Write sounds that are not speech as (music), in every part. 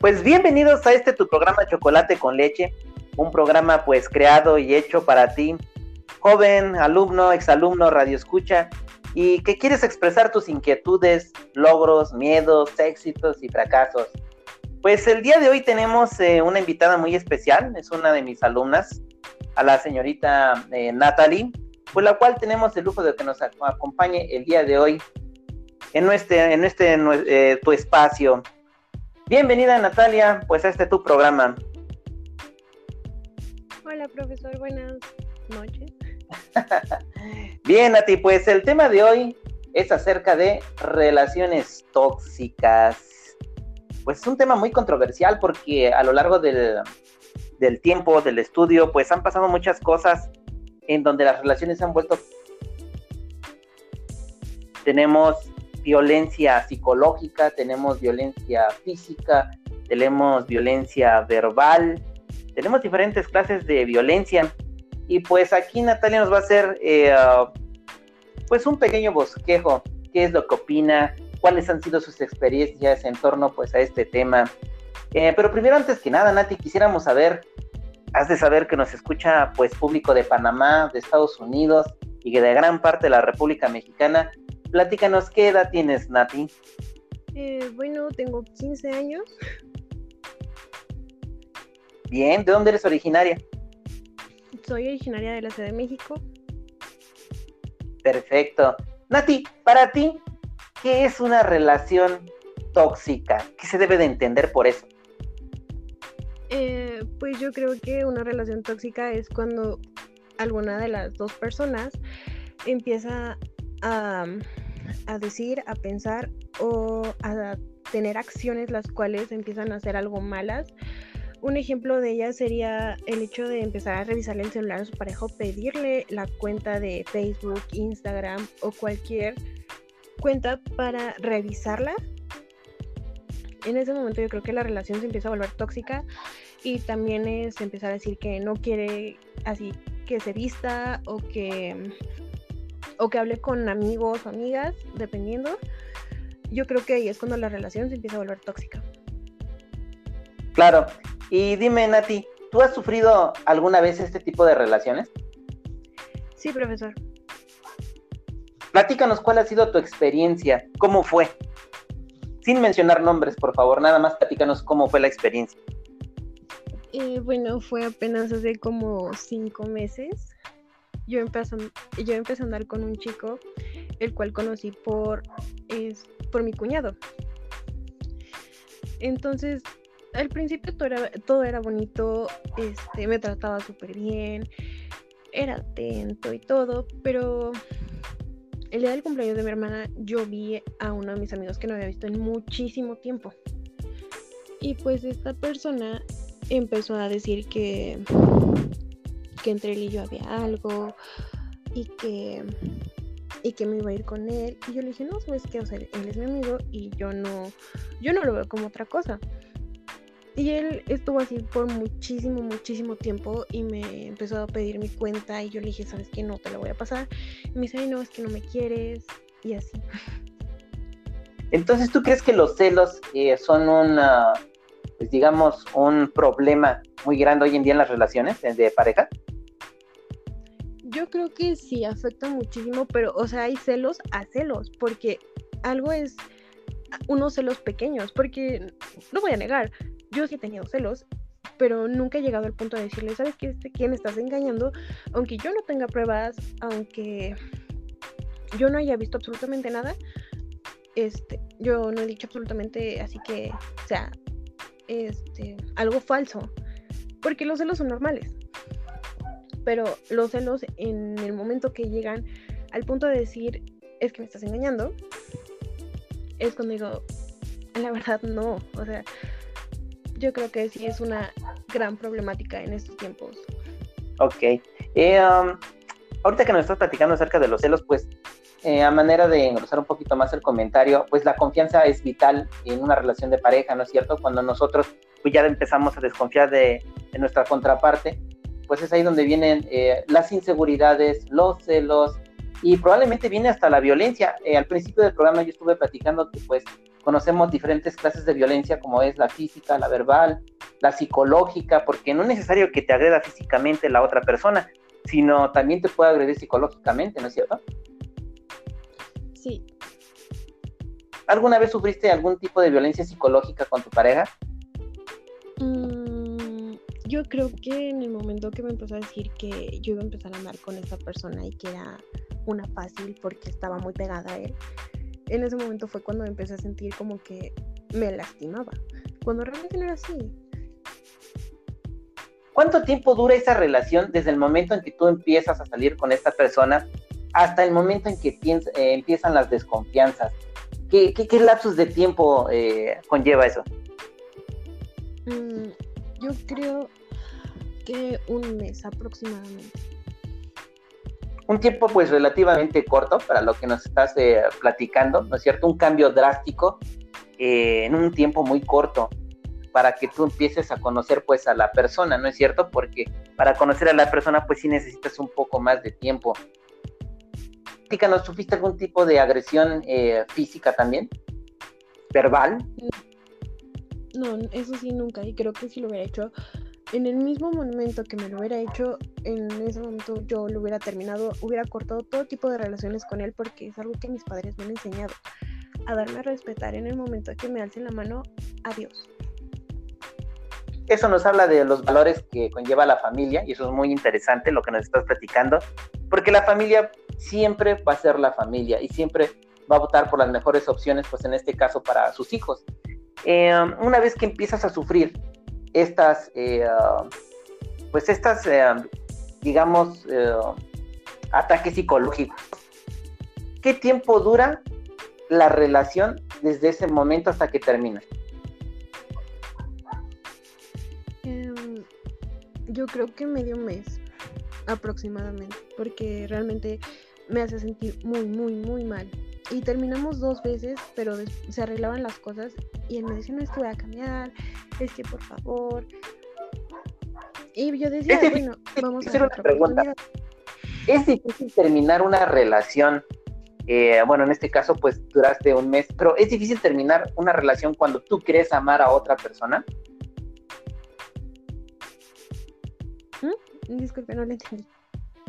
Pues bienvenidos a este tu programa Chocolate con Leche, un programa pues creado y hecho para ti, joven, alumno, exalumno, radio escucha, y que quieres expresar tus inquietudes, logros, miedos, éxitos y fracasos. Pues el día de hoy tenemos eh, una invitada muy especial, es una de mis alumnas, a la señorita eh, Natalie, por la cual tenemos el lujo de que nos acompañe el día de hoy en, nuestro, en este eh, tu espacio. Bienvenida Natalia, pues este tu programa. Hola profesor, buenas noches. (laughs) Bien, Nati, pues el tema de hoy es acerca de relaciones tóxicas. Pues es un tema muy controversial porque a lo largo del, del tiempo, del estudio, pues han pasado muchas cosas en donde las relaciones se han vuelto... Tenemos violencia psicológica, tenemos violencia física, tenemos violencia verbal, tenemos diferentes clases de violencia. Y pues aquí Natalia nos va a hacer eh, pues un pequeño bosquejo, qué es lo que opina, cuáles han sido sus experiencias en torno pues a este tema. Eh, pero primero, antes que nada, Nati, quisiéramos saber, has de saber que nos escucha pues público de Panamá, de Estados Unidos y de gran parte de la República Mexicana. Platícanos, ¿qué edad tienes, Nati? Eh, bueno, tengo 15 años. Bien, ¿de dónde eres originaria? Soy originaria de la Ciudad de México. Perfecto. Nati, para ti, ¿qué es una relación tóxica? ¿Qué se debe de entender por eso? Eh, pues yo creo que una relación tóxica es cuando alguna de las dos personas empieza a, decir, a pensar o a tener acciones las cuales empiezan a hacer algo malas. Un ejemplo de ellas sería el hecho de empezar a revisarle el celular a su pareja pedirle la cuenta de Facebook, Instagram o cualquier cuenta para revisarla. En ese momento yo creo que la relación se empieza a volver tóxica y también es empezar a decir que no quiere así que se vista o que o que hable con amigos o amigas, dependiendo, yo creo que ahí es cuando la relación se empieza a volver tóxica. Claro. Y dime, Nati, ¿tú has sufrido alguna vez este tipo de relaciones? Sí, profesor. Platícanos cuál ha sido tu experiencia, cómo fue. Sin mencionar nombres, por favor, nada más platícanos cómo fue la experiencia. Eh, bueno, fue apenas hace como cinco meses yo empecé, yo empecé a andar con un chico, el cual conocí por, por mi cuñado. Entonces, al principio todo era, todo era bonito, este, me trataba súper bien, era atento y todo, pero el día del cumpleaños de mi hermana yo vi a uno de mis amigos que no había visto en muchísimo tiempo. Y pues esta persona empezó a decir que que entre él y yo había algo y que y que me iba a ir con él. Y yo le dije no sabes qué o sea él es mi amigo y yo no yo no lo veo como otra cosa y él estuvo así por muchísimo muchísimo tiempo y me empezó a pedir mi cuenta y yo le dije sabes qué no te la voy a pasar y me dice Ay, no es que no me quieres y así. Entonces tú crees que los celos eh, son una pues digamos un problema muy grande hoy en día en las relaciones de pareja yo creo que sí afecta muchísimo, pero, o sea, hay celos a celos, porque algo es unos celos pequeños, porque no voy a negar, yo sí he tenido celos, pero nunca he llegado al punto de decirle, ¿sabes qué? Este, quién estás engañando? Aunque yo no tenga pruebas, aunque yo no haya visto absolutamente nada, este, yo no he dicho absolutamente así que, o sea, este, algo falso, porque los celos son normales pero los celos en el momento que llegan al punto de decir, es que me estás engañando, es cuando digo, la verdad no, o sea, yo creo que sí es una gran problemática en estos tiempos. Ok. Eh, um, ahorita que nos estás platicando acerca de los celos, pues eh, a manera de engrosar un poquito más el comentario, pues la confianza es vital en una relación de pareja, ¿no es cierto? Cuando nosotros pues ya empezamos a desconfiar de, de nuestra contraparte, pues es ahí donde vienen eh, las inseguridades, los celos y probablemente viene hasta la violencia. Eh, al principio del programa yo estuve platicando que pues conocemos diferentes clases de violencia como es la física, la verbal, la psicológica, porque no es necesario que te agreda físicamente la otra persona, sino también te puede agredir psicológicamente, ¿no es cierto? Sí. ¿Alguna vez sufriste algún tipo de violencia psicológica con tu pareja? Yo creo que en el momento que me empezó a decir que yo iba a empezar a andar con esa persona y que era una fácil porque estaba muy pegada a él, en ese momento fue cuando empecé a sentir como que me lastimaba, cuando realmente no era así. ¿Cuánto tiempo dura esa relación desde el momento en que tú empiezas a salir con esta persona hasta el momento en que eh, empiezan las desconfianzas? ¿Qué, qué, lapsos de tiempo eh, conlleva eso? Mm, yo creo que un mes aproximadamente un tiempo pues relativamente corto para lo que nos estás eh, platicando, ¿no es cierto? Un cambio drástico eh, en un tiempo muy corto para que tú empieces a conocer pues a la persona, ¿no es cierto? Porque para conocer a la persona pues sí necesitas un poco más de tiempo. ¿no sufriste algún tipo de agresión eh, física también? ¿Verbal? No, eso sí nunca, y creo que si lo hubiera hecho en el mismo momento que me lo hubiera hecho, en ese momento yo lo hubiera terminado, hubiera cortado todo tipo de relaciones con él porque es algo que mis padres me han enseñado, a darme a respetar en el momento que me alcen la mano, adiós. Eso nos habla de los valores que conlleva la familia y eso es muy interesante lo que nos estás platicando, porque la familia siempre va a ser la familia y siempre va a votar por las mejores opciones, pues en este caso para sus hijos. Eh, una vez que empiezas a sufrir estas, eh, pues estas, eh, digamos, eh, ataques psicológicos. ¿Qué tiempo dura la relación desde ese momento hasta que termina? Em, yo creo que medio mes aproximadamente, porque realmente me hace sentir muy, muy, muy mal. Y terminamos dos veces, pero se arreglaban las cosas y él me decía, no, es que voy a cambiar, es que por favor. Y yo decía, bueno, vamos a hacer una pregunta. ¿Es difícil terminar una relación? Eh, bueno, en este caso, pues duraste un mes, pero ¿es difícil terminar una relación cuando tú quieres amar a otra persona? ¿Mm? Disculpe, no le entendí.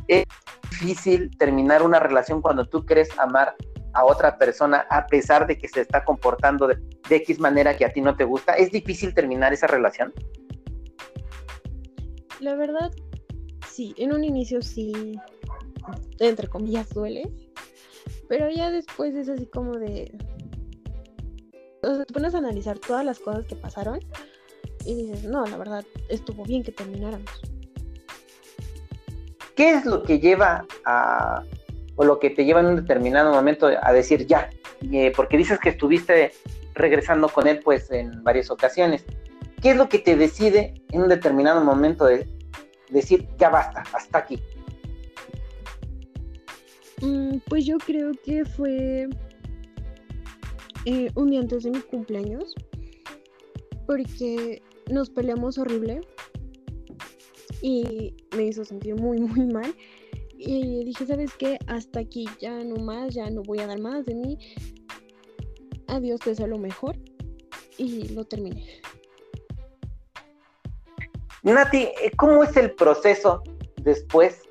¿Es difícil terminar una relación cuando tú quieres amar a otra persona a pesar de que se está comportando de, X manera que a ti no te gusta? ¿Es difícil terminar esa relación? La verdad, sí, en un inicio sí, entre comillas, duele, pero ya después es así como de... O sea, te pones a analizar todas las cosas que pasaron y dices, no, la verdad, estuvo bien que termináramos. ¿Qué es lo que lleva a, o lo que te lleva en un determinado momento a decir ya, eh, porque dices que estuviste regresando con él pues en varias ocasiones. ¿Qué es lo que te decide en un determinado momento de decir ya basta, hasta aquí? Mm, pues yo creo que fue eh, un día antes de mi cumpleaños, porque nos peleamos horrible y me hizo sentir muy, muy mal. Y dije, ¿sabes qué? Hasta aquí, ya no más, ya no voy a dar más de mí. Adiós, te deseo mejor. Y lo terminé. Nati, ¿cómo es el proceso después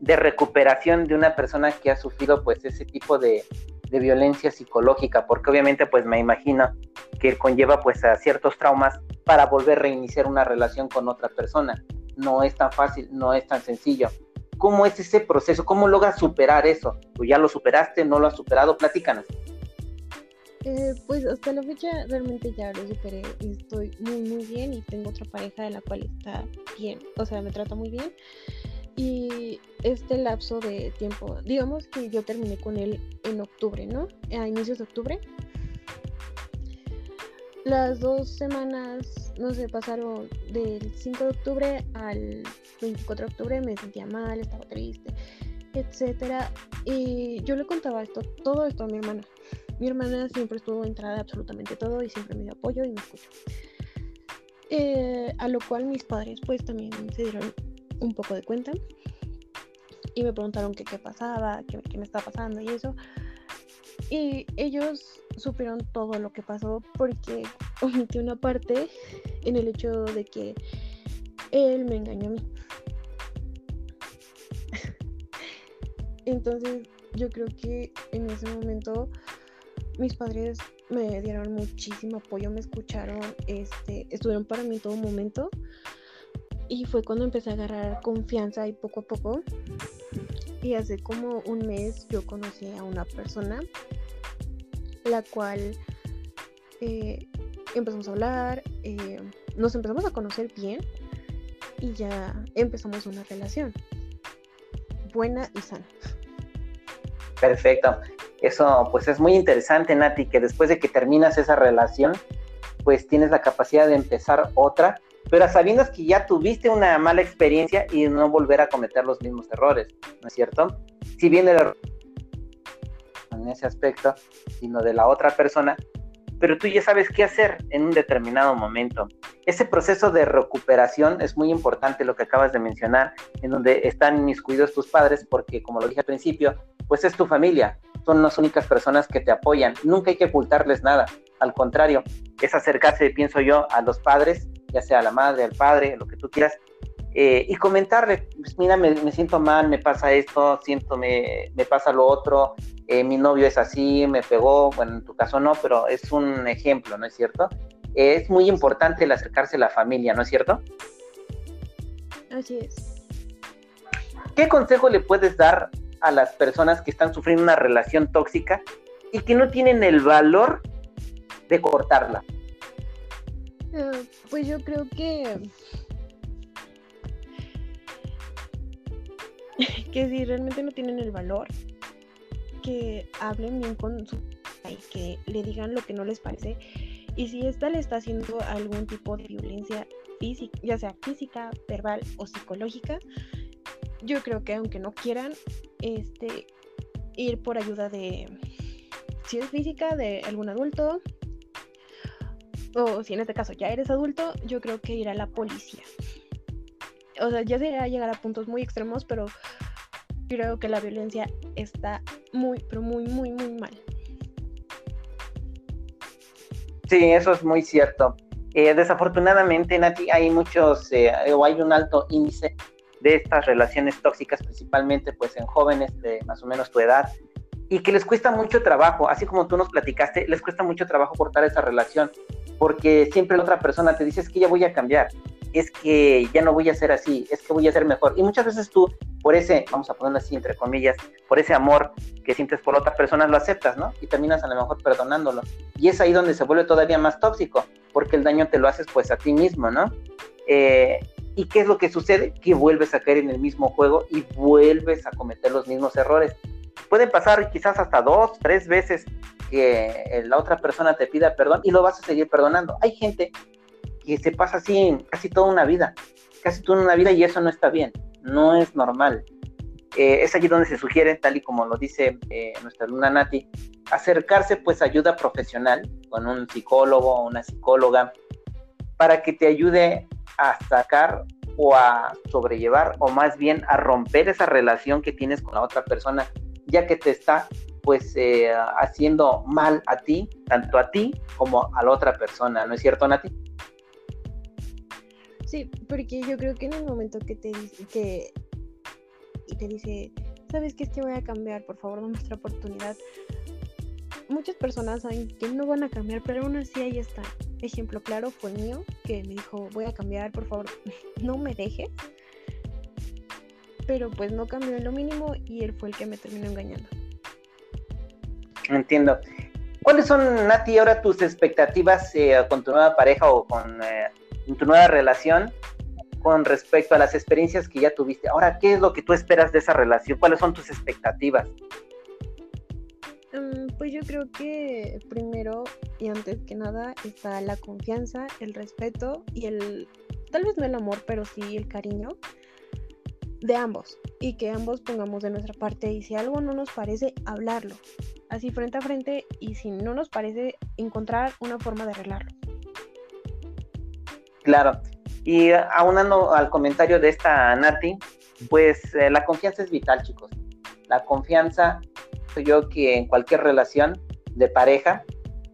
de recuperación de una persona que ha sufrido pues ese tipo de, de violencia psicológica? Porque obviamente pues me imagino que conlleva pues a ciertos traumas para volver a reiniciar una relación con otra persona. No es tan fácil, no es tan sencillo. ¿Cómo es ese proceso? ¿Cómo logras superar eso? ¿O ya lo superaste? ¿No lo has superado? Platícanos. Eh, pues hasta la fecha realmente ya lo superé estoy muy muy bien y tengo otra pareja de la cual está bien, o sea, me trata muy bien. Y este lapso de tiempo, digamos que yo terminé con él en octubre, ¿no? A inicios de octubre. Las dos semanas, no sé, pasaron del 5 de octubre al 24 de octubre, me sentía mal, estaba triste, etcétera. Y yo le contaba esto, todo esto a mi hermana. Mi hermana siempre estuvo entrada de absolutamente todo y siempre me dio apoyo y me escuchó. Eh, a lo cual mis padres pues también se dieron un poco de cuenta y me preguntaron qué pasaba, qué, qué me estaba pasando y eso. Y ellos supieron todo lo que pasó porque (laughs) omitió una parte en el hecho de que él me engañó a mí. (laughs) Entonces yo creo que en ese momento mis padres me dieron muchísimo apoyo, me escucharon, este, estuvieron para mí en todo momento. Y fue cuando empecé a agarrar confianza y poco a poco. Y hace como un mes yo conocí a una persona, la cual eh, empezamos a hablar, eh, nos empezamos a conocer bien y ya empezamos una relación buena y sana. Perfecto. Eso pues es muy interesante, Nati, que después de que terminas esa relación, pues tienes la capacidad de empezar otra, pero sabiendo que ya tuviste una mala experiencia y no volver a cometer los mismos errores, ¿no es cierto? Si bien el error en ese aspecto, sino de la otra persona, pero tú ya sabes qué hacer en un determinado momento. Ese proceso de recuperación es muy importante, lo que acabas de mencionar, en donde están inmiscuidos tus padres, porque como lo dije al principio, pues es tu familia, son las únicas personas que te apoyan, nunca hay que ocultarles nada, al contrario, es acercarse, pienso yo, a los padres, ya sea a la madre, al padre, lo que tú quieras, eh, y comentarle, pues mira, me, siento mal, me pasa esto, siento, me, me pasa lo otro, eh, mi novio es así, me pegó, bueno, en tu caso no, pero es un ejemplo, ¿no es cierto? es muy importante el acercarse a la familia, ¿no es cierto? Así es. ¿Qué consejo le puedes dar a las personas que están sufriendo una relación tóxica y que no tienen el valor de cortarla? Ah, pues yo creo que (laughs) que si realmente no tienen el valor, que hablen bien con su y que le digan lo que no les parece. Y si esta le está haciendo algún tipo de violencia física, ya sea física, verbal o psicológica, yo creo que aunque no quieran, este, ir por ayuda de, si es física, de algún adulto, o si en este caso ya eres adulto, yo creo que ir a la policía. O sea, ya sería llegar a puntos muy extremos, pero creo que la violencia está muy, pero muy, muy, muy mal. Sí, eso es muy cierto. Eh, desafortunadamente, Nati, hay muchos, eh, o hay un alto índice de estas relaciones tóxicas, principalmente pues en jóvenes de más o menos tu edad, y que les cuesta mucho trabajo, así como tú nos platicaste, les cuesta mucho trabajo cortar esa relación, porque siempre la otra persona te dice es que ya voy a cambiar, es que ya no voy a ser así, es que voy a ser mejor. Y muchas veces tú, por ese, vamos a ponerlo así entre comillas, por ese amor que sientes por otra persona, lo aceptas, ¿no? Y terminas a lo mejor perdonándolo. Y es ahí donde se vuelve todavía más tóxico, porque el daño te lo haces pues a ti mismo, ¿no? Eh, ¿Y qué es lo que sucede? Que vuelves a caer en el mismo juego y vuelves a cometer los mismos errores. Pueden pasar quizás hasta dos, tres veces que la otra persona te pida perdón y lo vas a seguir perdonando. Hay gente que se pasa así casi toda una vida, casi toda una vida y eso no está bien, no es normal. Eh, es allí donde se sugiere, tal y como lo dice eh, nuestra luna Nati, acercarse pues a ayuda profesional con un psicólogo o una psicóloga para que te ayude a sacar o a sobrellevar o más bien a romper esa relación que tienes con la otra persona, ya que te está pues eh, haciendo mal a ti, tanto a ti como a la otra persona, ¿no es cierto, Nati? Sí, porque yo creo que en el momento que te dice que y te dice, ¿sabes que voy a cambiar? Por favor, dame otra oportunidad. Muchas personas saben que no van a cambiar, pero aún así ahí está. Ejemplo claro fue mío, que me dijo, voy a cambiar, por favor, (laughs) no me dejes. Pero pues no cambió en lo mínimo y él fue el que me terminó engañando. Entiendo. ¿Cuáles son, Nati, ahora tus expectativas eh, con tu nueva pareja o con eh, tu nueva relación con respecto a las experiencias que ya tuviste. Ahora, ¿qué es lo que tú esperas de esa relación? ¿Cuáles son tus expectativas? Mm, pues yo creo que primero y antes que nada está la confianza, el respeto y el, tal vez no el amor, pero sí el cariño de ambos y que ambos pongamos de nuestra parte y si algo no nos parece, hablarlo, así frente a frente y si no nos parece, encontrar una forma de arreglarlo. Claro. Y aunando al comentario de esta Nati, pues eh, la confianza es vital, chicos. La confianza, yo que en cualquier relación de pareja,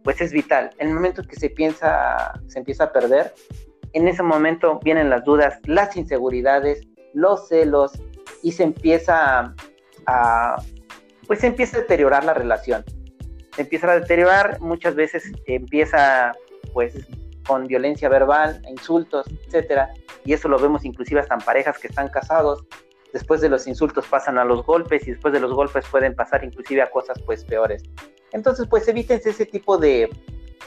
pues es vital. El momento que se piensa, se empieza a perder, en ese momento vienen las dudas, las inseguridades, los celos y se empieza a, pues se empieza a deteriorar la relación. Se empieza a deteriorar, muchas veces empieza pues con violencia verbal, insultos, etcétera, y eso lo vemos inclusive hasta en parejas que están casados, después de los insultos pasan a los golpes y después de los golpes pueden pasar inclusive a cosas pues peores. Entonces pues evítense ese tipo de,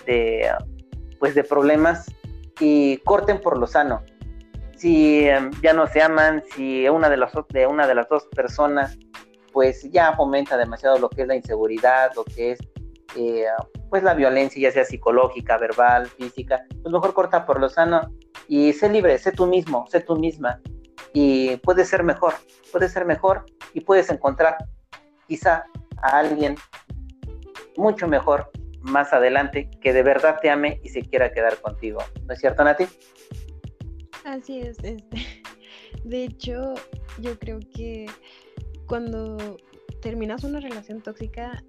de pues de problemas y corten por lo sano. Si em, ya no se aman, si una de, las, de una de las dos personas pues ya fomenta demasiado lo que es la inseguridad, lo que es eh, pues la violencia, ya sea psicológica, verbal, física, pues mejor corta por lo sano y sé libre, sé tú mismo, sé tú misma y puedes ser mejor, puedes ser mejor y puedes encontrar quizá a alguien mucho mejor más adelante que de verdad te ame y se quiera quedar contigo. ¿No es cierto, Nati? Así es, este. (laughs) De hecho, yo creo que cuando terminas una relación tóxica,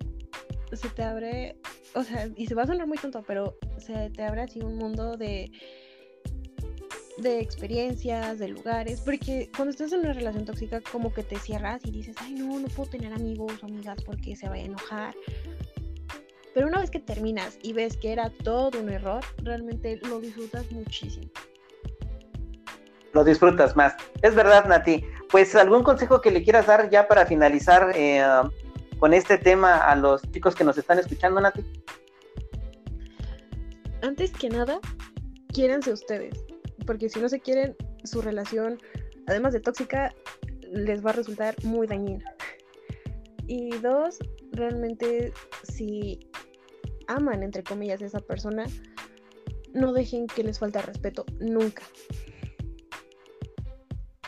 se te abre, o sea, y se va a sonar muy tonto, pero se te abre así un mundo de de experiencias, de lugares, porque cuando estás en una relación tóxica como que te cierras y dices, ay no, no puedo tener amigos o amigas porque se vaya a enojar, pero una vez que terminas y ves que era todo un error, realmente lo disfrutas muchísimo. Lo disfrutas más. Es verdad, Nati. Pues algún consejo que le quieras dar ya para finalizar eh, con este tema a los chicos que nos están escuchando, Nati. Antes que nada, quiéranse ustedes, porque si no se quieren, su relación, además de tóxica, les va a resultar muy dañina. Y dos, realmente si aman, entre comillas, a esa persona, no dejen que les falte respeto nunca.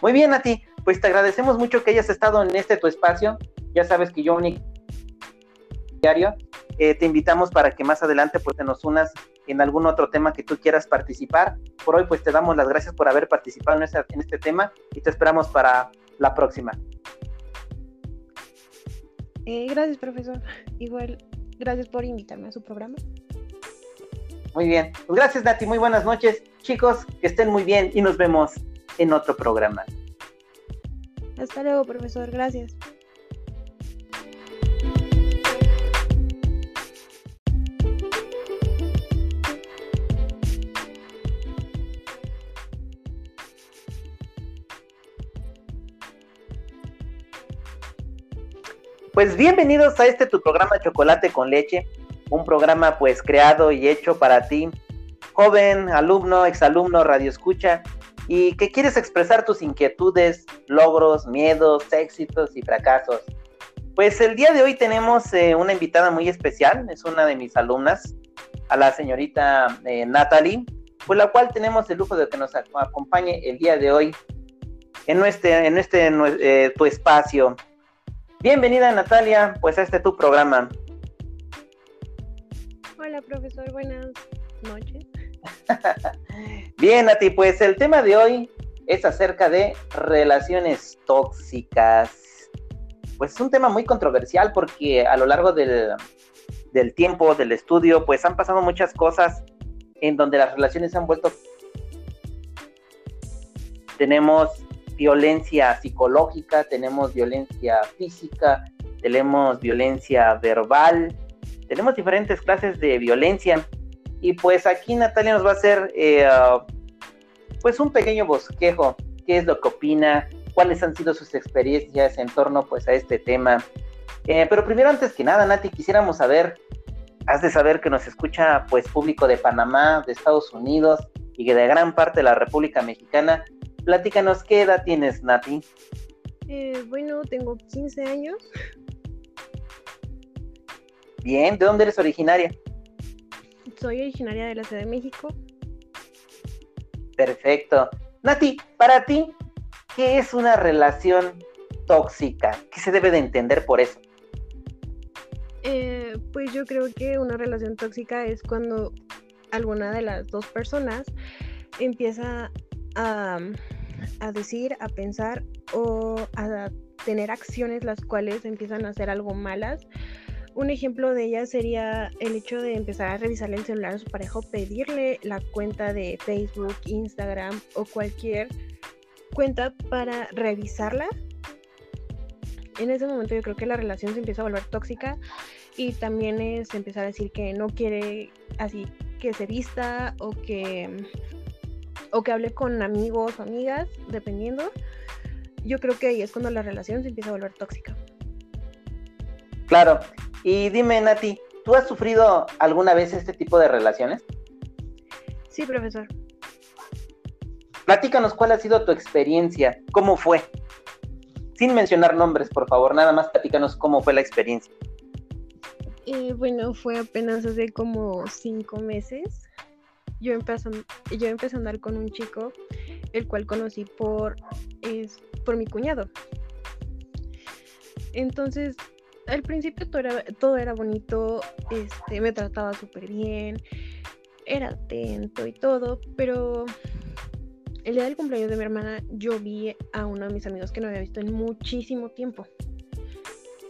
Muy bien, Nati. Pues te agradecemos mucho que hayas estado en este tu espacio. Ya sabes que yo un diario eh, te invitamos para que más adelante pues te nos unas en algún otro tema que tú quieras participar. Por hoy pues te damos las gracias por haber participado en este, en este tema y te esperamos para la próxima. Eh, gracias, profesor. Igual Gracias por invitarme a su programa. Muy bien. Pues gracias, Nati. Muy buenas noches. Chicos, que estén muy bien y nos vemos en otro programa. Hasta luego, profesor. Gracias. Pues bienvenidos a este tu programa Chocolate con Leche, un programa pues creado y hecho para ti, joven, alumno, exalumno, radio escucha, y que quieres expresar tus inquietudes, logros, miedos, éxitos y fracasos. Pues el día de hoy tenemos eh, una invitada muy especial, es una de mis alumnas, a la señorita eh, Natalie, por la cual tenemos el lujo de que nos acompañe el día de hoy en, este, en este eh, tu espacio Bienvenida Natalia, pues a este tu programa. Hola profesor, buenas noches. (laughs) Bien, Nati, pues el tema de hoy es acerca de relaciones tóxicas. Pues es un tema muy controversial porque a lo largo del, del tiempo, del estudio, pues han pasado muchas cosas en donde las relaciones se han vuelto... Tenemos violencia psicológica, tenemos violencia física, tenemos violencia verbal, tenemos diferentes clases de violencia. Y pues aquí Natalia nos va a hacer eh, pues un pequeño bosquejo, qué es lo que opina, cuáles han sido sus experiencias en torno pues a este tema. Eh, pero primero, antes que nada, Nati, quisiéramos saber, has de saber que nos escucha pues público de Panamá, de Estados Unidos y de gran parte de la República Mexicana. Platícanos, ¿qué edad tienes, Nati? Eh, bueno, tengo 15 años. Bien, ¿de dónde eres originaria? Soy originaria de la Ciudad de México. Perfecto. Nati, para ti, ¿qué es una relación tóxica? ¿Qué se debe de entender por eso? Eh, pues yo creo que una relación tóxica es cuando alguna de las dos personas empieza a a decir, a pensar o a tener acciones las cuales empiezan a ser algo malas un ejemplo de ella sería el hecho de empezar a revisarle el celular a su pareja o pedirle la cuenta de Facebook, Instagram o cualquier cuenta para revisarla. En ese momento yo creo que la relación se empieza a volver tóxica y también es empezar a decir que no quiere así que se vista o que o que hable con amigos o amigas, dependiendo. Yo creo que ahí es cuando la relación se empieza a volver tóxica. Claro. Y dime, Nati, ¿tú has sufrido alguna vez este tipo de relaciones? Sí, profesor. Platícanos cuál ha sido tu experiencia, cómo fue. Sin mencionar nombres, por favor, nada más platícanos cómo fue la experiencia. Eh, bueno, fue apenas hace como cinco meses. Yo empecé, yo empecé a andar con un chico, el cual conocí por, es, por mi cuñado. Entonces, al principio todo era, todo era bonito, este, me trataba súper bien, era atento y todo, pero el día del cumpleaños de mi hermana yo vi a uno de mis amigos que no había visto en muchísimo tiempo.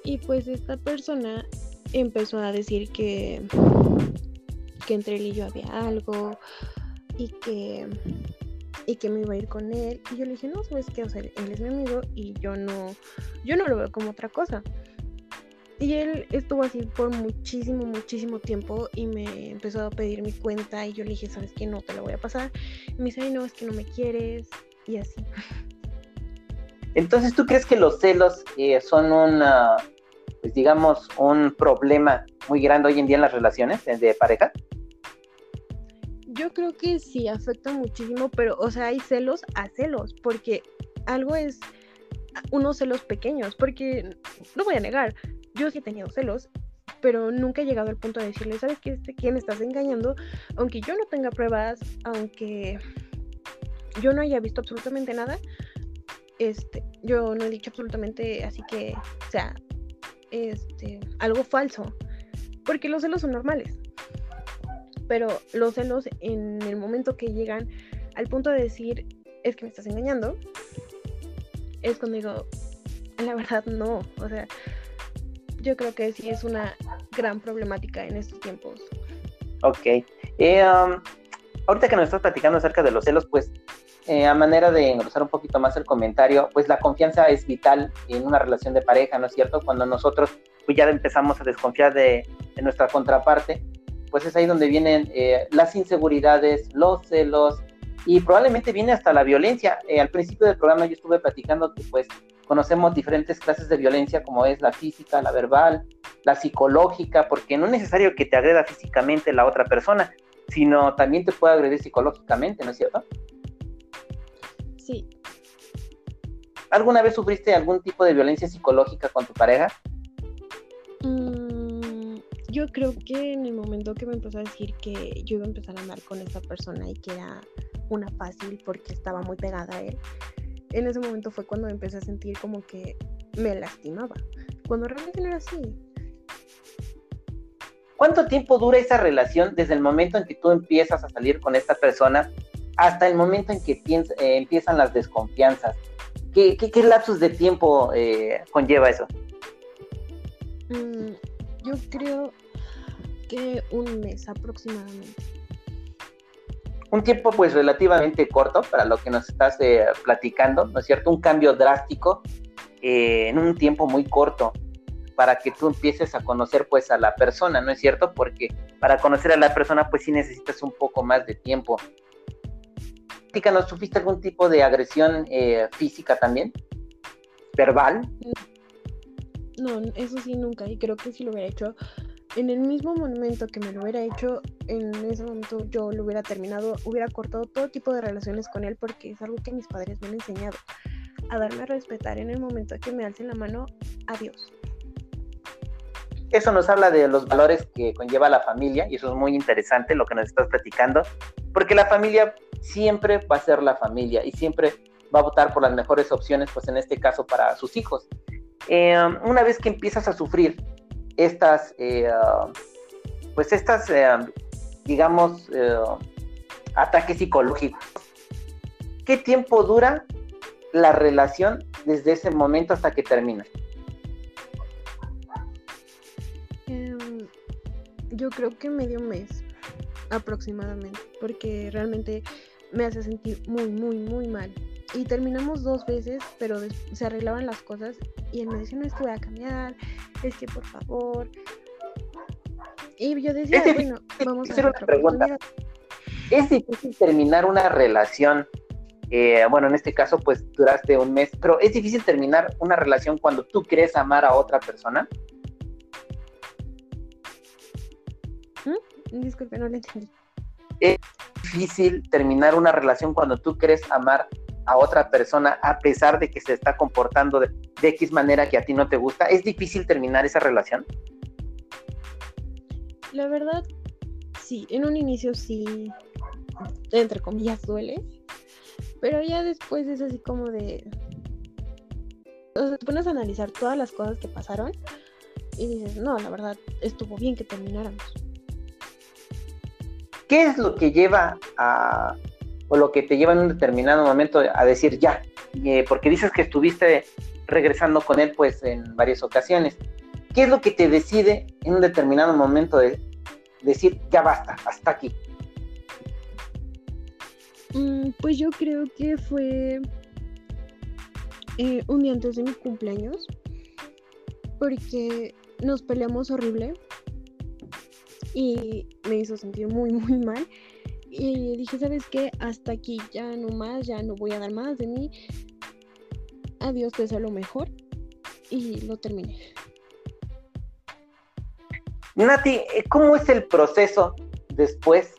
Y pues esta persona empezó a decir que, que entre él y yo había algo y que, y que me iba a ir con él. Y yo le dije, no, sabes qué, él es mi amigo y yo no, yo no lo veo como otra cosa. Y él estuvo así por muchísimo, muchísimo tiempo y me empezó a pedir mi cuenta y yo le dije, ¿sabes qué? No te la voy a pasar. Y me dice, ay, no, es que no me quieres y así. Entonces, ¿tú crees que los celos eh, son una, pues digamos, un problema muy grande hoy en día en las relaciones de pareja? Yo creo que sí, afecta muchísimo, pero, o sea, hay celos a celos, porque algo es unos celos pequeños, porque no voy a negar, yo sí he tenido celos, pero nunca he llegado al punto de decirle, ¿sabes qué? Este, ¿Quién estás engañando? Aunque yo no tenga pruebas, aunque yo no haya visto absolutamente nada, este, yo no he dicho absolutamente así que, o sea, este, algo falso, porque los celos son normales. Pero los celos en el momento que llegan al punto de decir, es que me estás engañando, es cuando digo, la verdad no, o sea, yo creo que sí es una gran problemática en estos tiempos. Ok. Eh, um, ahorita que nos estás platicando acerca de los celos, pues eh, a manera de engrosar un poquito más el comentario, pues la confianza es vital en una relación de pareja, ¿no es cierto? Cuando nosotros pues ya empezamos a desconfiar de, nuestra contraparte, pues es ahí donde vienen eh, las inseguridades, los celos y probablemente viene hasta la violencia. al principio del programa yo estuve platicando que pues conocemos diferentes clases de violencia como es la física, la verbal, la psicológica, porque no es necesario que te agreda físicamente la otra persona, sino también te puede agredir psicológicamente, ¿no es cierto? Sí. ¿Alguna vez sufriste algún tipo de violencia psicológica con tu pareja? Mm, yo creo que en el momento que me empezó a decir que yo iba a empezar a andar con esta persona y que era una fácil porque estaba muy pegada a él, en ese momento fue cuando empecé a sentir como que me lastimaba, cuando realmente no era así. ¿Cuánto tiempo dura esa relación desde el momento en que tú empiezas a salir con esta persona hasta el momento en que eh, empiezan las desconfianzas? ¿Qué, qué, lapsus de tiempo eh, conlleva eso? Mm, yo creo que un mes aproximadamente un tiempo pues relativamente corto para lo que nos estás eh, platicando, ¿no es cierto? Un cambio drástico eh, en un tiempo muy corto para que tú empieces a conocer pues a la persona, ¿no es cierto? Porque para conocer a la persona pues sí necesitas un poco más de tiempo. ¿no sufriste algún tipo de agresión eh, física también? ¿Verbal? No, eso sí nunca, y creo que si lo hubiera hecho en el mismo momento que me lo hubiera hecho, en ese momento yo lo hubiera terminado, hubiera cortado todo tipo de relaciones con él porque es algo que mis padres me han enseñado, a darme a respetar en el momento que me alcen la mano, adiós. Eso nos habla de los valores que conlleva la familia y eso es muy interesante lo que nos estás platicando, porque la familia siempre va a ser la familia y siempre va a votar por las mejores opciones, pues en este caso para sus hijos. Eh, una vez que empiezas a sufrir estas, eh, pues estas, eh, digamos, eh, ataques psicológicos. ¿Qué tiempo dura la relación desde ese momento hasta que termina? Em, Yo creo que medio mes aproximadamente, porque realmente me hace sentir muy, muy, muy mal. Y terminamos dos veces, pero se arreglaban las cosas y él me decía, no, es que voy a cambiar, es que por favor. Y yo decía, bueno, vamos a hacer una pregunta. Es difícil terminar una relación, eh, bueno, en este caso pues duraste un mes, pero es difícil terminar una relación cuando tú crees amar a otra persona. ¿Mm? Disculpe, no le entendí. Es difícil terminar una relación cuando tú crees amar a otra persona a pesar de que se está comportando de, X manera que a ti no te gusta? ¿Es difícil terminar esa relación? La verdad, sí, en un inicio sí, entre comillas, duele, pero ya después es así como de... O sea, te pones a analizar todas las cosas que pasaron y dices, no, la verdad, estuvo bien que termináramos. ¿Qué es lo que lleva a, o lo que te lleva en un determinado momento a decir ya, eh, porque dices que estuviste regresando con él pues en varias ocasiones. ¿Qué es lo que te decide en un determinado momento de decir ya basta, hasta aquí? Mm, pues yo creo que fue eh, un día antes de mi cumpleaños, porque nos peleamos horrible y me hizo sentir muy, muy mal. Y dije, ¿sabes qué? Hasta aquí, ya no más, ya no voy a dar más de mí. Adiós, te deseo lo mejor. Y lo terminé. Nati, eh, ¿cómo es el proceso después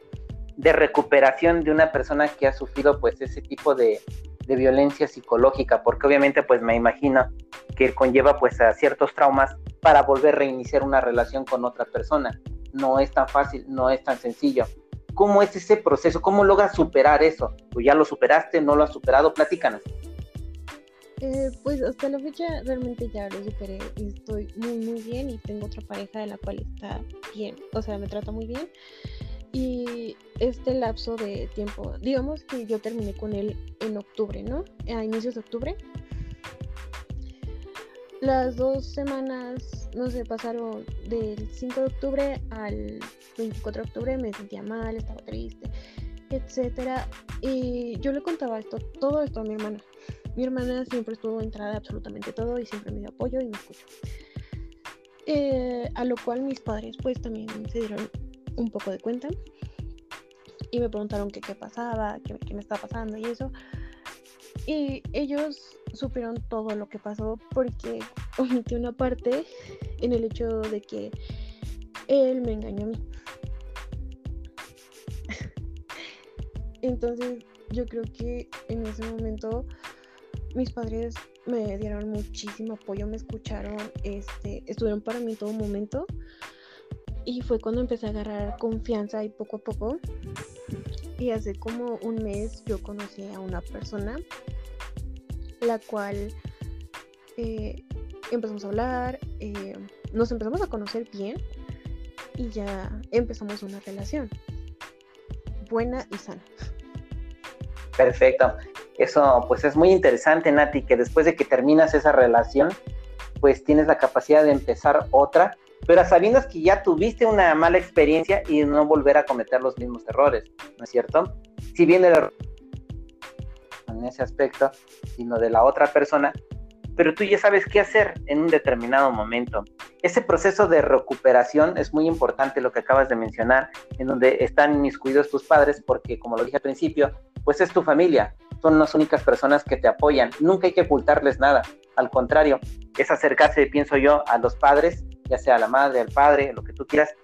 de recuperación de una persona que ha sufrido pues ese tipo de, de violencia psicológica? Porque obviamente pues me imagino que conlleva pues a ciertos traumas para volver a reiniciar una relación con otra persona. No es tan fácil, no es tan sencillo. ¿Cómo es ese proceso? ¿Cómo logras superar eso? ¿Tú ya lo superaste? ¿No lo has superado? Platícanos. Eh, pues hasta la fecha realmente ya lo superé. Estoy muy, muy bien y tengo otra pareja de la cual está bien. O sea, me trata muy bien. Y este lapso de tiempo, digamos que yo terminé con él en octubre, ¿no? A inicios de octubre. Las dos semanas, no sé, pasaron del 5 de octubre al 24 de octubre, me sentía mal, estaba triste, etcétera. Y yo le contaba esto, todo esto a mi hermana. Mi hermana siempre estuvo entrada absolutamente todo y siempre me dio apoyo y me escuchó. Eh, a lo cual mis padres pues también se dieron un poco de cuenta y me preguntaron qué pasaba, qué, qué me estaba pasando y eso. Y ellos supieron todo lo que pasó porque (laughs) omitió una parte en el hecho de que él me engañó a mí. (laughs) Entonces yo creo que en ese momento mis padres me dieron muchísimo apoyo, me escucharon, este, estuvieron para mí en todo momento. Y fue cuando empecé a agarrar confianza y poco a poco. Y hace como un mes yo conocí a una persona la cual eh, empezamos a hablar, eh, nos empezamos a conocer bien y ya empezamos una relación buena y sana. Perfecto. Eso pues es muy interesante, Nati, que después de que terminas esa relación, pues tienes la capacidad de empezar otra, pero sabiendo que ya tuviste una mala experiencia y no volver a cometer los mismos errores, ¿no es cierto? Si bien el error en ese aspecto, sino de la otra persona, pero tú ya sabes qué hacer en un determinado momento. Ese proceso de recuperación es muy importante lo que acabas de mencionar, en donde están inmiscuidos tus padres, porque como lo dije al principio, pues es tu familia, son las únicas personas que te apoyan, nunca hay que ocultarles nada, al contrario, es acercarse, pienso yo, a los padres, ya sea a la madre, al padre, lo que tú quieras,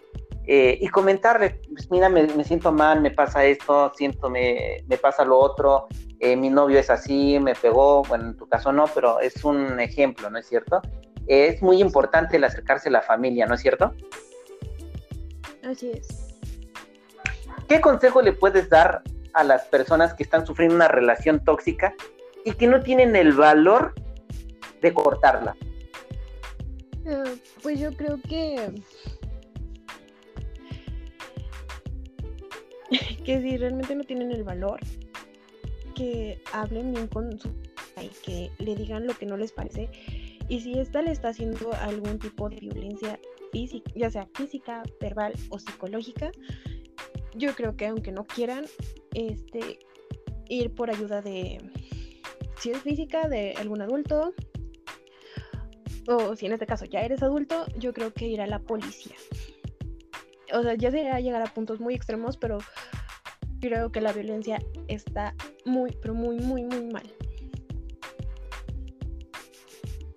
eh, y comentarle, pues mira, me, siento mal, me pasa esto, siento, me, me pasa lo otro, eh, mi novio es así, me pegó, bueno, en tu caso no, pero es un ejemplo, ¿no es cierto? es muy importante el acercarse a la familia, ¿no es cierto? Así es. ¿Qué consejo le puedes dar a las personas que están sufriendo una relación tóxica y que no tienen el valor de cortarla? Eh, pues yo creo que (laughs) que si realmente no tienen el valor, que hablen bien con su y que le digan lo que no les parece. Y si ésta le está haciendo algún tipo de violencia física, ya sea física, verbal o psicológica, yo creo que aunque no quieran, este, ir por ayuda de, si es física, de algún adulto, o si en este caso ya eres adulto, yo creo que ir a la policía. O sea, ya sería llegar a puntos muy extremos, pero creo que la violencia está muy, pero muy, muy, muy mal.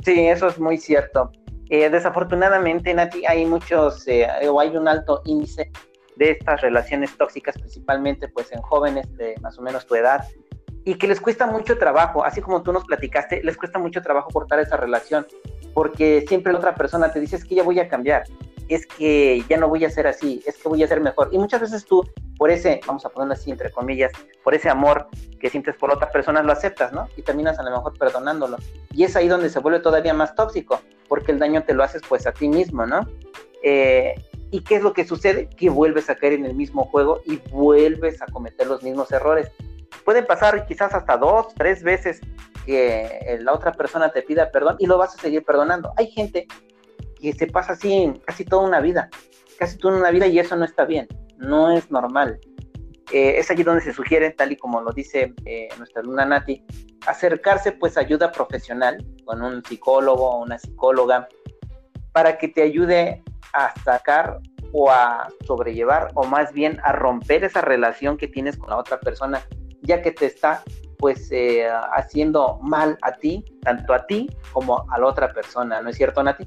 Sí, eso es muy cierto. Eh, desafortunadamente, Nati, hay muchos, eh, o hay un alto índice de estas relaciones tóxicas, principalmente pues en jóvenes de más o menos tu edad, y que les cuesta mucho trabajo, así como tú nos platicaste, les cuesta mucho trabajo cortar esa relación, porque siempre la otra persona te dice es que ya voy a cambiar, es que ya no voy a ser así, es que voy a ser mejor. Y muchas veces tú, por ese, vamos a ponerlo así entre comillas, por ese amor que sientes por otra persona, lo aceptas, ¿no? Y terminas a lo mejor perdonándolo. Y es ahí donde se vuelve todavía más tóxico, porque el daño te lo haces pues a ti mismo, ¿no? Eh, ¿Y qué es lo que sucede? Que vuelves a caer en el mismo juego y vuelves a cometer los mismos errores. Pueden pasar quizás hasta dos, tres veces que la otra persona te pida perdón y lo vas a seguir perdonando. Hay gente que se pasa así casi toda una vida, casi toda una vida y eso no está bien, no es normal. Eh, es allí donde se sugiere, tal y como lo dice eh, nuestra alumna Nati, acercarse pues a ayuda profesional con un psicólogo o una psicóloga para que te ayude a sacar o a sobrellevar o más bien a romper esa relación que tienes con la otra persona, ya que te está pues eh, haciendo mal a ti, tanto a ti como a la otra persona, ¿no es cierto, Nati?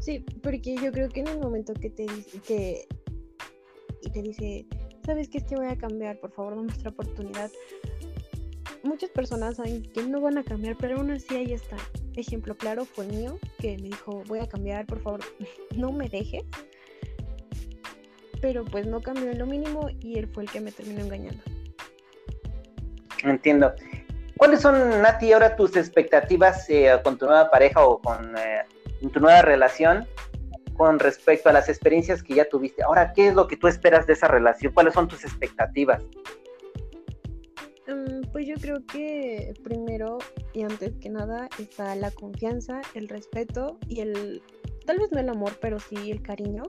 Sí, porque yo creo que en el momento que te dice que y te dice, ¿sabes qué es que voy a cambiar? Por favor, dame nuestra oportunidad. Muchas personas saben que no van a cambiar, pero aún así ahí está. Ejemplo claro fue mío, que me dijo, voy a cambiar, por favor, (laughs) no me dejes. Pero pues no cambió en lo mínimo y él fue el que me terminó engañando. Entiendo. ¿Cuáles son, Nati, ahora tus expectativas eh, con tu nueva pareja o con eh, tu nueva relación con respecto a las experiencias que ya tuviste? Ahora, ¿qué es lo que tú esperas de esa relación? ¿Cuáles son tus expectativas? Mm, pues yo creo que primero y antes que nada está la confianza, el respeto y el, tal vez no el amor, pero sí el cariño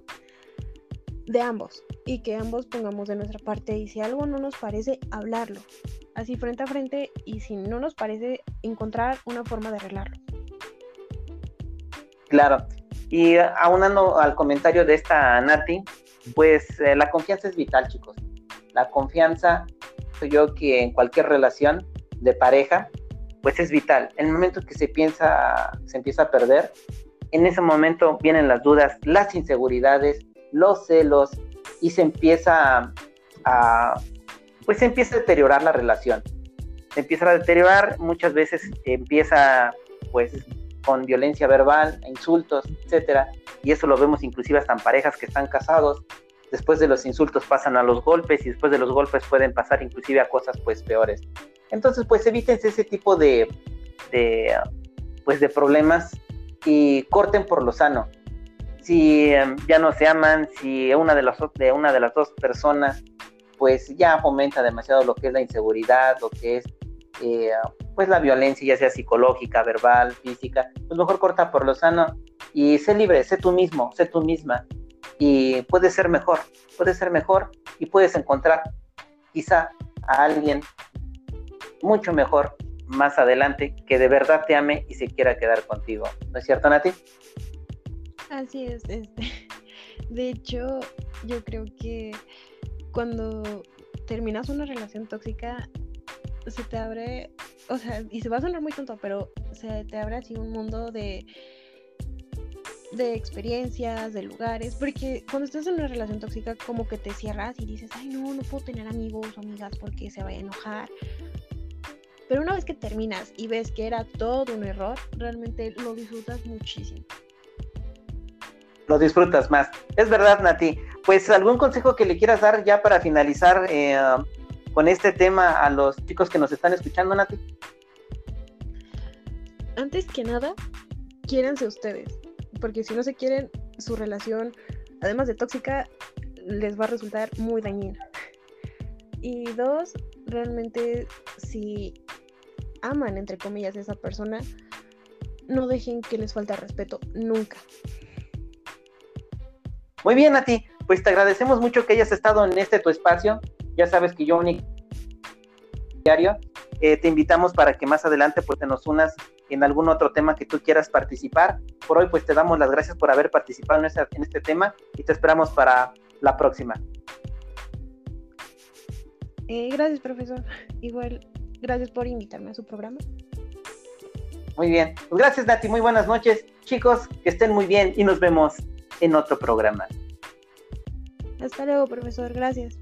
de ambos y que ambos pongamos de nuestra parte y si algo no nos parece, hablarlo, así frente a frente y si no nos parece, encontrar una forma de arreglarlo. Claro, y aunando al comentario de esta Nati, pues eh, la confianza es vital, chicos. La confianza, yo que en cualquier relación de pareja, pues es vital. En el momento que se piensa, se empieza a perder, en ese momento vienen las dudas, las inseguridades, los celos y se empieza a, pues se empieza a deteriorar la relación. Se empieza a deteriorar, muchas veces empieza pues con violencia verbal, insultos, etcétera, y eso lo vemos inclusive hasta en parejas que están casados. Después de los insultos pasan a los golpes y después de los golpes pueden pasar inclusive a cosas pues peores. Entonces pues evítense ese tipo de, de pues de problemas y corten por lo sano si em, ya no se aman, si una de, las, de una de las dos personas pues ya fomenta demasiado lo que es la inseguridad, lo que es eh, pues la violencia, ya sea psicológica, verbal, física, pues mejor corta por lo sano y sé libre, sé tú mismo, sé tú misma y puedes ser mejor, puedes ser mejor y puedes encontrar quizá a alguien mucho mejor más adelante que de verdad te ame y se quiera quedar contigo. ¿No es cierto, Nati? Así es, este. (laughs) De hecho, yo creo que cuando terminas una relación tóxica, se te abre, o sea, y se va a sonar muy tonto, pero se te abre así un mundo de de experiencias, de lugares, porque cuando estás en una relación tóxica como que te cierras y dices, ay no, no puedo tener amigos o amigas porque se vaya a enojar. Pero una vez que terminas y ves que era todo un error, realmente lo disfrutas muchísimo lo disfrutas más. Es verdad, Nati. Pues algún consejo que le quieras dar ya para finalizar eh, con este tema a los chicos que nos están escuchando, Nati. Antes que nada, quiéranse ustedes, porque si no se quieren, su relación, además de tóxica, les va a resultar muy dañina. Y dos, realmente si aman, entre comillas, a esa persona, no dejen que les falte respeto nunca. Muy bien, a ti. Pues te agradecemos mucho que hayas estado en este tu espacio. Ya sabes que yo diario eh, te invitamos para que más adelante pues te nos unas en algún otro tema que tú quieras participar. Por hoy pues te damos las gracias por haber participado en, en este tema y te esperamos para la próxima. Eh, gracias, profesor. Igual, gracias por invitarme a su programa. Muy bien. Pues gracias, Nati. Muy buenas noches. Chicos, que estén muy bien y nos vemos en otro programa. Hasta luego, profesor. Gracias.